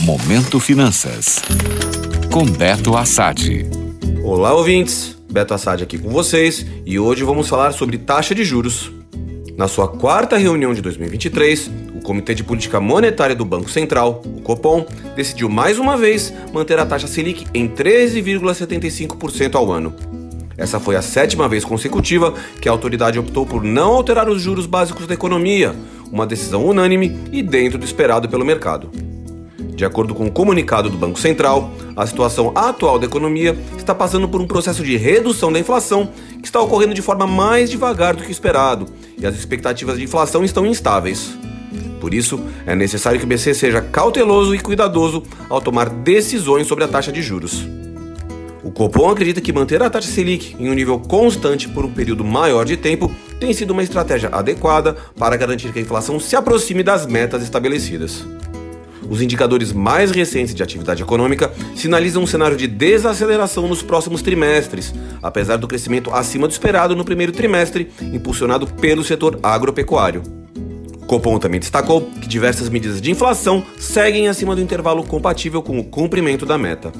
Momento Finanças. Com Beto Assad. Olá, ouvintes. Beto Assad aqui com vocês e hoje vamos falar sobre taxa de juros. Na sua quarta reunião de 2023, o Comitê de Política Monetária do Banco Central, o Copom, decidiu mais uma vez manter a taxa Selic em 13,75% ao ano. Essa foi a sétima vez consecutiva que a autoridade optou por não alterar os juros básicos da economia, uma decisão unânime e dentro do esperado pelo mercado. De acordo com o um comunicado do Banco Central, a situação atual da economia está passando por um processo de redução da inflação que está ocorrendo de forma mais devagar do que esperado, e as expectativas de inflação estão instáveis. Por isso, é necessário que o BC seja cauteloso e cuidadoso ao tomar decisões sobre a taxa de juros. O Copom acredita que manter a taxa Selic em um nível constante por um período maior de tempo tem sido uma estratégia adequada para garantir que a inflação se aproxime das metas estabelecidas. Os indicadores mais recentes de atividade econômica sinalizam um cenário de desaceleração nos próximos trimestres, apesar do crescimento acima do esperado no primeiro trimestre, impulsionado pelo setor agropecuário. Copom também destacou que diversas medidas de inflação seguem acima do intervalo compatível com o cumprimento da meta.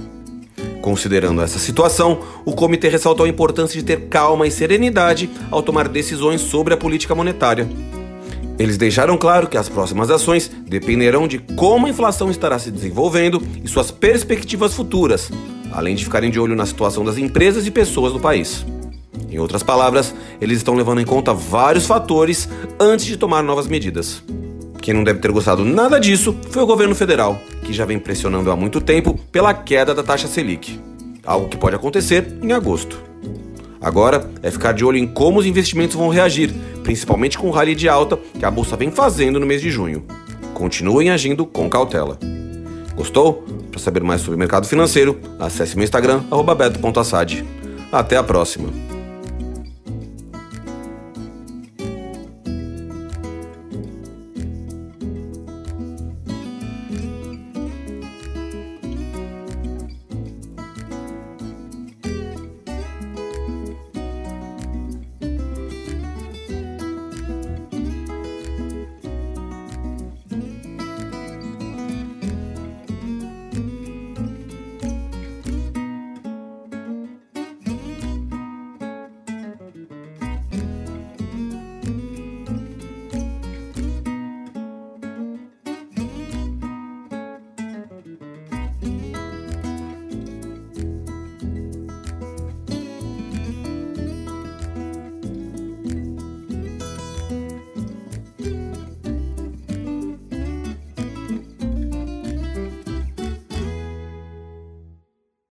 Considerando essa situação, o comitê ressaltou a importância de ter calma e serenidade ao tomar decisões sobre a política monetária. Eles deixaram claro que as próximas ações dependerão de como a inflação estará se desenvolvendo e suas perspectivas futuras, além de ficarem de olho na situação das empresas e pessoas do país. Em outras palavras, eles estão levando em conta vários fatores antes de tomar novas medidas. Quem não deve ter gostado nada disso foi o governo federal, que já vem pressionando há muito tempo pela queda da taxa Selic, algo que pode acontecer em agosto. Agora é ficar de olho em como os investimentos vão reagir, principalmente com o rally de alta que a bolsa vem fazendo no mês de junho. Continuem agindo com cautela. Gostou? Para saber mais sobre o mercado financeiro, acesse meu Instagram, beto.assad. Até a próxima!